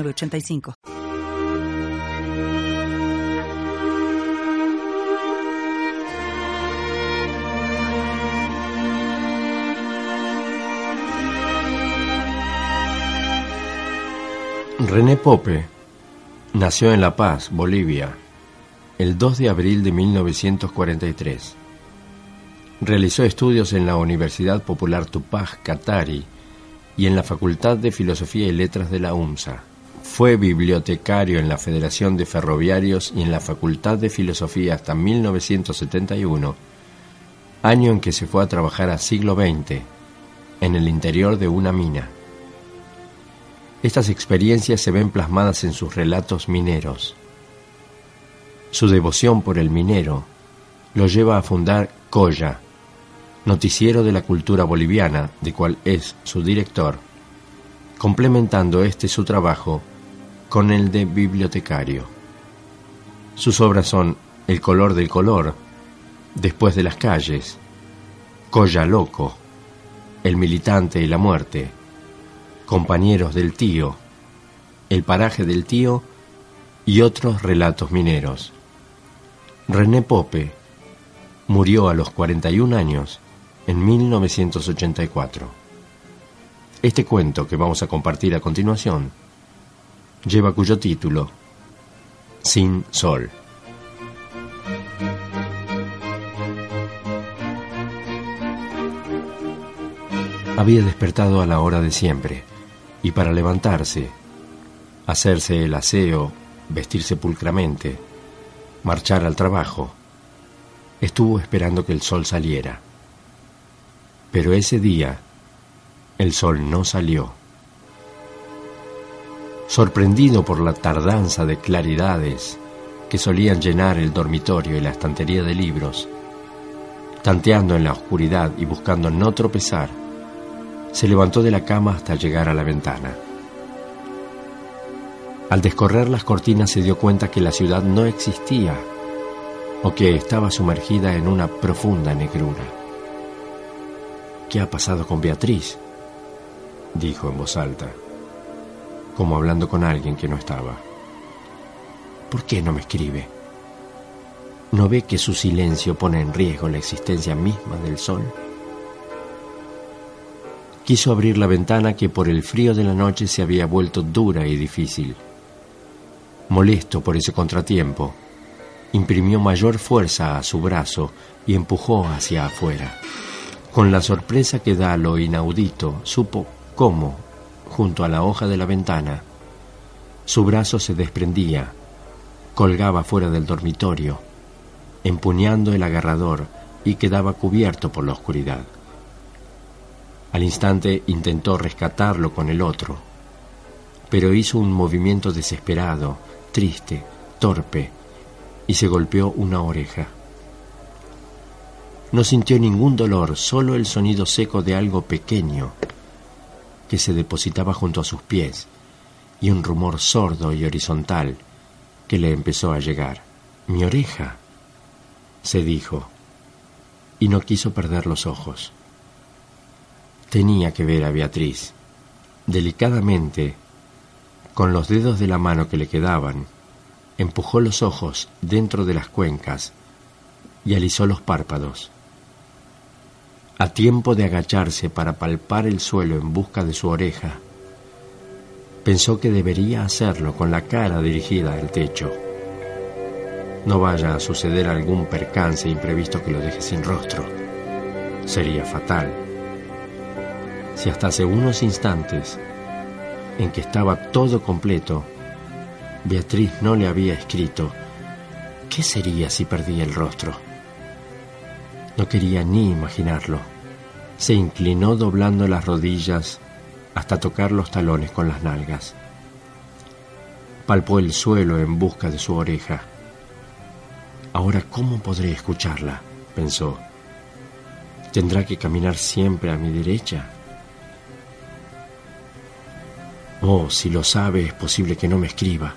85 René Pope nació en La Paz, Bolivia, el 2 de abril de 1943. Realizó estudios en la Universidad Popular Tupac Katari y en la Facultad de Filosofía y Letras de la UMSA. Fue bibliotecario en la Federación de Ferroviarios y en la Facultad de Filosofía hasta 1971, año en que se fue a trabajar a siglo XX en el interior de una mina. Estas experiencias se ven plasmadas en sus relatos mineros. Su devoción por el minero lo lleva a fundar Coya, noticiero de la cultura boliviana, de cual es su director, complementando este su trabajo con el de bibliotecario. Sus obras son El color del color, Después de las calles, Colla Loco, El militante y la muerte, Compañeros del tío, El paraje del tío y otros relatos mineros. René Pope murió a los 41 años en 1984. Este cuento que vamos a compartir a continuación lleva cuyo título Sin Sol. Había despertado a la hora de siempre, y para levantarse, hacerse el aseo, vestirse pulcramente, marchar al trabajo, estuvo esperando que el sol saliera. Pero ese día, el sol no salió. Sorprendido por la tardanza de claridades que solían llenar el dormitorio y la estantería de libros, tanteando en la oscuridad y buscando no tropezar, se levantó de la cama hasta llegar a la ventana. Al descorrer las cortinas se dio cuenta que la ciudad no existía o que estaba sumergida en una profunda negrura. ¿Qué ha pasado con Beatriz? dijo en voz alta como hablando con alguien que no estaba. ¿Por qué no me escribe? ¿No ve que su silencio pone en riesgo la existencia misma del sol? Quiso abrir la ventana que por el frío de la noche se había vuelto dura y difícil. Molesto por ese contratiempo, imprimió mayor fuerza a su brazo y empujó hacia afuera. Con la sorpresa que da lo inaudito, supo cómo, junto a la hoja de la ventana. Su brazo se desprendía, colgaba fuera del dormitorio, empuñando el agarrador y quedaba cubierto por la oscuridad. Al instante intentó rescatarlo con el otro, pero hizo un movimiento desesperado, triste, torpe, y se golpeó una oreja. No sintió ningún dolor, solo el sonido seco de algo pequeño que se depositaba junto a sus pies y un rumor sordo y horizontal que le empezó a llegar. Mi oreja, se dijo, y no quiso perder los ojos. Tenía que ver a Beatriz. Delicadamente, con los dedos de la mano que le quedaban, empujó los ojos dentro de las cuencas y alisó los párpados. A tiempo de agacharse para palpar el suelo en busca de su oreja, pensó que debería hacerlo con la cara dirigida al techo. No vaya a suceder algún percance imprevisto que lo deje sin rostro. Sería fatal. Si hasta hace unos instantes en que estaba todo completo, Beatriz no le había escrito, ¿qué sería si perdía el rostro? No quería ni imaginarlo se inclinó doblando las rodillas hasta tocar los talones con las nalgas. Palpó el suelo en busca de su oreja. Ahora, ¿cómo podré escucharla? pensó. ¿Tendrá que caminar siempre a mi derecha? Oh, si lo sabe, es posible que no me escriba.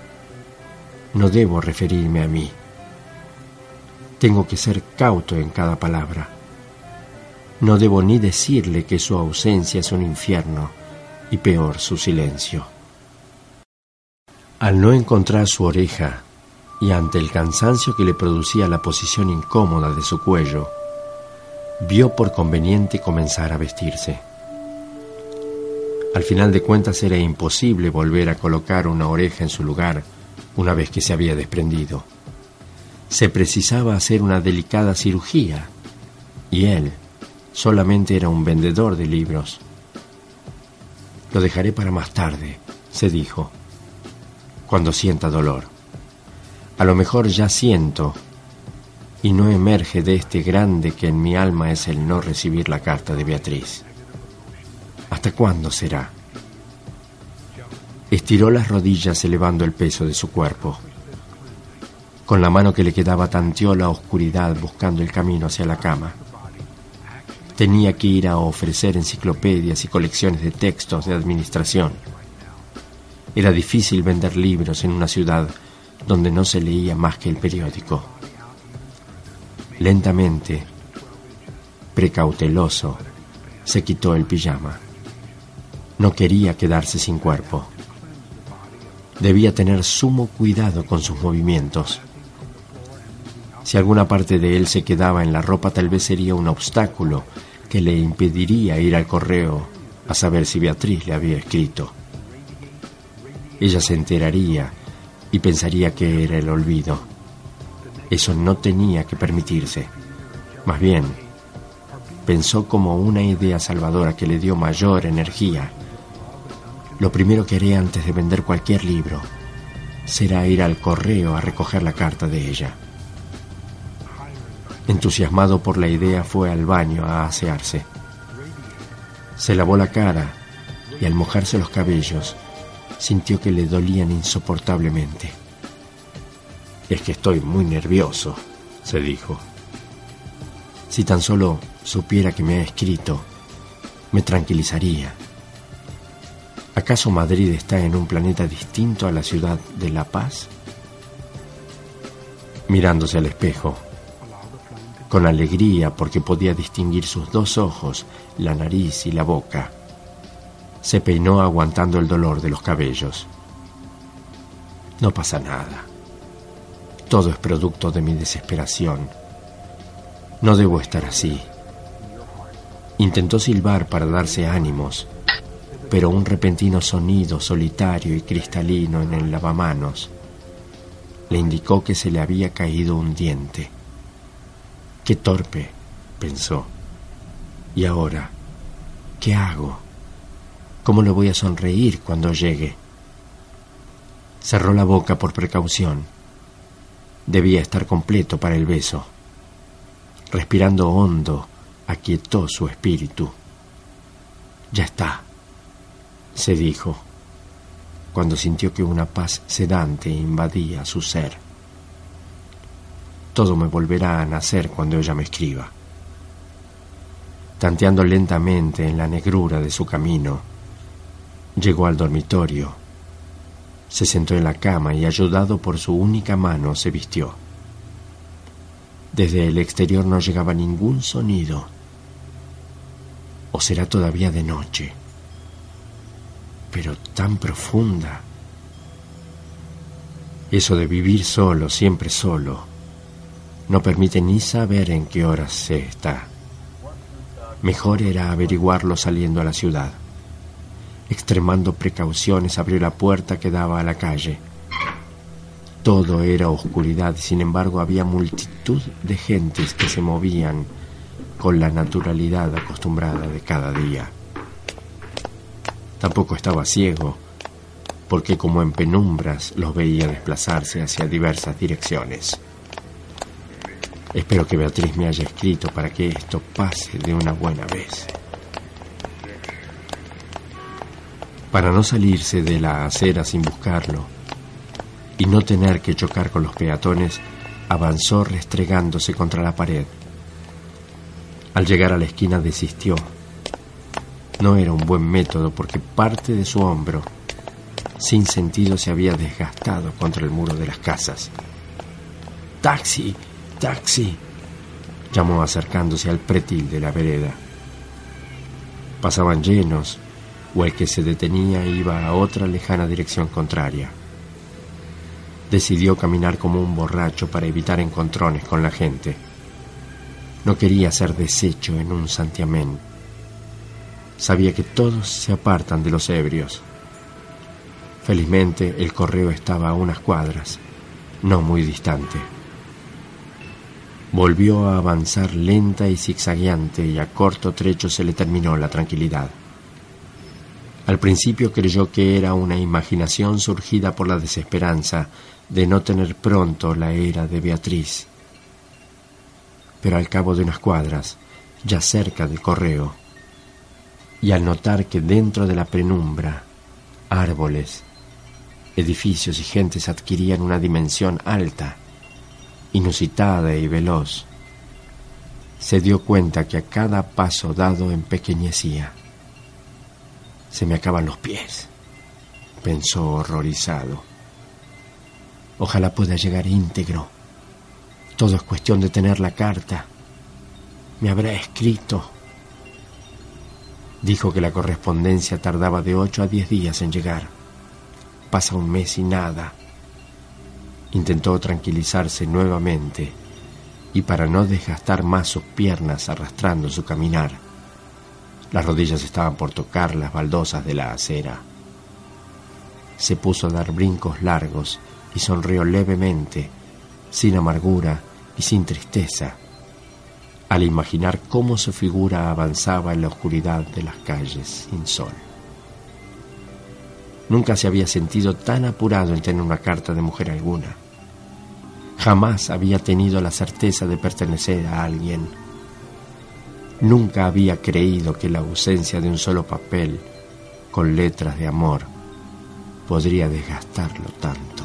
No debo referirme a mí. Tengo que ser cauto en cada palabra. No debo ni decirle que su ausencia es un infierno y peor su silencio. Al no encontrar su oreja y ante el cansancio que le producía la posición incómoda de su cuello, vio por conveniente comenzar a vestirse. Al final de cuentas era imposible volver a colocar una oreja en su lugar una vez que se había desprendido. Se precisaba hacer una delicada cirugía y él solamente era un vendedor de libros. Lo dejaré para más tarde, se dijo, cuando sienta dolor. A lo mejor ya siento y no emerge de este grande que en mi alma es el no recibir la carta de Beatriz. ¿Hasta cuándo será? Estiró las rodillas elevando el peso de su cuerpo. Con la mano que le quedaba tanteó la oscuridad buscando el camino hacia la cama. Tenía que ir a ofrecer enciclopedias y colecciones de textos de administración. Era difícil vender libros en una ciudad donde no se leía más que el periódico. Lentamente, precauteloso, se quitó el pijama. No quería quedarse sin cuerpo. Debía tener sumo cuidado con sus movimientos. Si alguna parte de él se quedaba en la ropa, tal vez sería un obstáculo que le impediría ir al correo a saber si Beatriz le había escrito. Ella se enteraría y pensaría que era el olvido. Eso no tenía que permitirse. Más bien, pensó como una idea salvadora que le dio mayor energía. Lo primero que haré antes de vender cualquier libro será ir al correo a recoger la carta de ella. Entusiasmado por la idea, fue al baño a asearse. Se lavó la cara y al mojarse los cabellos, sintió que le dolían insoportablemente. Es que estoy muy nervioso, se dijo. Si tan solo supiera que me ha escrito, me tranquilizaría. ¿Acaso Madrid está en un planeta distinto a la ciudad de La Paz? Mirándose al espejo, con alegría porque podía distinguir sus dos ojos, la nariz y la boca. Se peinó aguantando el dolor de los cabellos. No pasa nada. Todo es producto de mi desesperación. No debo estar así. Intentó silbar para darse ánimos, pero un repentino sonido solitario y cristalino en el lavamanos le indicó que se le había caído un diente. Qué torpe, pensó. ¿Y ahora? ¿Qué hago? ¿Cómo le voy a sonreír cuando llegue? Cerró la boca por precaución. Debía estar completo para el beso. Respirando hondo, aquietó su espíritu. Ya está, se dijo, cuando sintió que una paz sedante invadía su ser. Todo me volverá a nacer cuando ella me escriba. Tanteando lentamente en la negrura de su camino, llegó al dormitorio. Se sentó en la cama y ayudado por su única mano se vistió. Desde el exterior no llegaba ningún sonido. ¿O será todavía de noche? Pero tan profunda. Eso de vivir solo, siempre solo no permite ni saber en qué horas se está. Mejor era averiguarlo saliendo a la ciudad. Extremando precauciones abrió la puerta que daba a la calle. Todo era oscuridad, sin embargo había multitud de gentes que se movían con la naturalidad acostumbrada de cada día. Tampoco estaba ciego, porque como en penumbras los veía desplazarse hacia diversas direcciones. Espero que Beatriz me haya escrito para que esto pase de una buena vez. Para no salirse de la acera sin buscarlo, y no tener que chocar con los peatones, avanzó restregándose contra la pared. Al llegar a la esquina desistió. No era un buen método porque parte de su hombro, sin sentido, se había desgastado contra el muro de las casas. ¡Taxi! ¡Taxi! llamó acercándose al pretil de la vereda. Pasaban llenos, o el que se detenía iba a otra lejana dirección contraria. Decidió caminar como un borracho para evitar encontrones con la gente. No quería ser deshecho en un santiamén. Sabía que todos se apartan de los ebrios. Felizmente el correo estaba a unas cuadras, no muy distante. Volvió a avanzar lenta y zigzagueante y a corto trecho se le terminó la tranquilidad. Al principio creyó que era una imaginación surgida por la desesperanza de no tener pronto la era de Beatriz. Pero al cabo de unas cuadras, ya cerca del correo, y al notar que dentro de la penumbra, árboles, edificios y gentes adquirían una dimensión alta, inusitada y veloz, se dio cuenta que a cada paso dado empequeñecía. Se me acaban los pies, pensó horrorizado. Ojalá pueda llegar íntegro. Todo es cuestión de tener la carta. Me habrá escrito. Dijo que la correspondencia tardaba de ocho a diez días en llegar. Pasa un mes y nada. Intentó tranquilizarse nuevamente y para no desgastar más sus piernas arrastrando su caminar, las rodillas estaban por tocar las baldosas de la acera. Se puso a dar brincos largos y sonrió levemente, sin amargura y sin tristeza, al imaginar cómo su figura avanzaba en la oscuridad de las calles sin sol. Nunca se había sentido tan apurado en tener una carta de mujer alguna. Jamás había tenido la certeza de pertenecer a alguien. Nunca había creído que la ausencia de un solo papel con letras de amor podría desgastarlo tanto.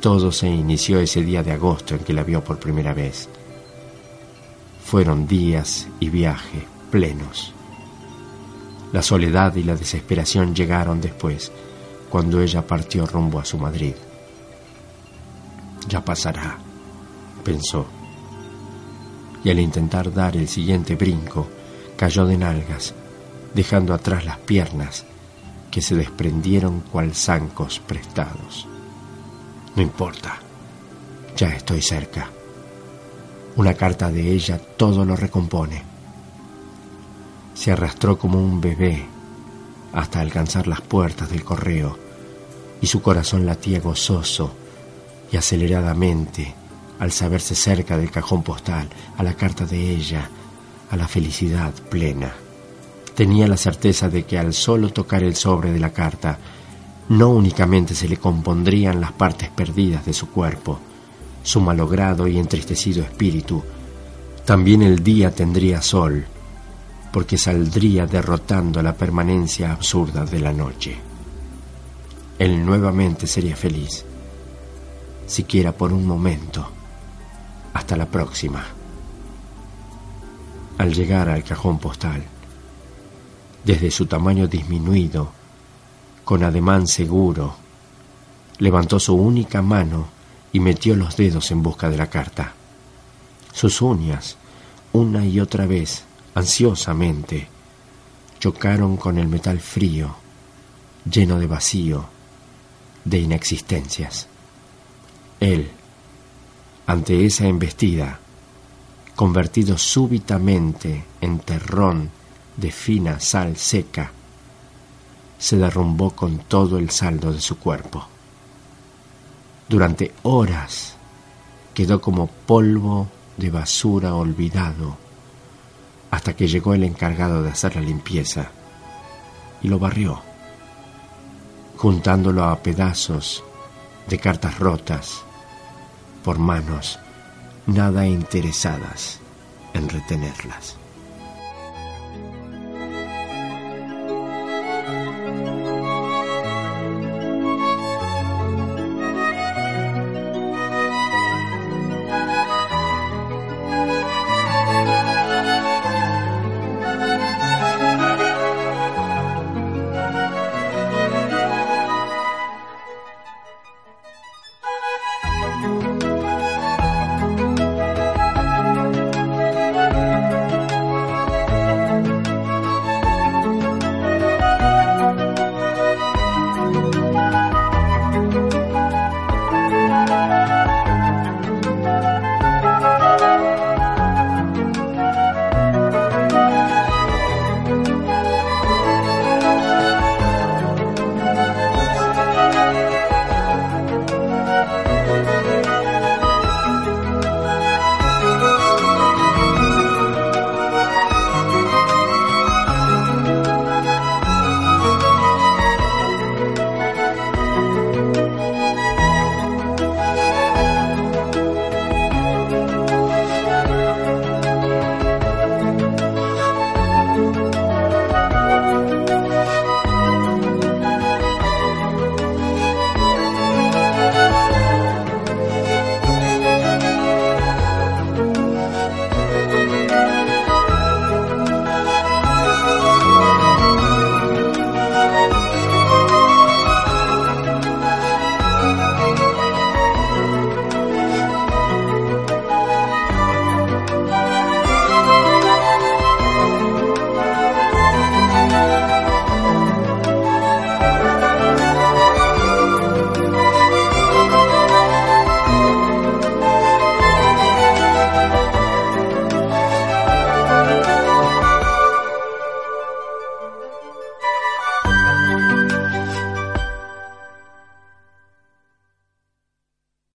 Todo se inició ese día de agosto en que la vio por primera vez. Fueron días y viaje plenos. La soledad y la desesperación llegaron después, cuando ella partió rumbo a su Madrid. Ya pasará, pensó. Y al intentar dar el siguiente brinco, cayó de nalgas, dejando atrás las piernas que se desprendieron cual zancos prestados. No importa, ya estoy cerca. Una carta de ella todo lo recompone. Se arrastró como un bebé hasta alcanzar las puertas del correo y su corazón latía gozoso y aceleradamente al saberse cerca del cajón postal, a la carta de ella, a la felicidad plena. Tenía la certeza de que al solo tocar el sobre de la carta, no únicamente se le compondrían las partes perdidas de su cuerpo, su malogrado y entristecido espíritu, también el día tendría sol, porque saldría derrotando la permanencia absurda de la noche. Él nuevamente sería feliz siquiera por un momento. Hasta la próxima. Al llegar al cajón postal, desde su tamaño disminuido, con ademán seguro, levantó su única mano y metió los dedos en busca de la carta. Sus uñas, una y otra vez, ansiosamente, chocaron con el metal frío, lleno de vacío, de inexistencias. Él, ante esa embestida, convertido súbitamente en terrón de fina sal seca, se derrumbó con todo el saldo de su cuerpo. Durante horas quedó como polvo de basura olvidado hasta que llegó el encargado de hacer la limpieza y lo barrió, juntándolo a pedazos de cartas rotas por manos nada interesadas en retenerlas.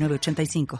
906985.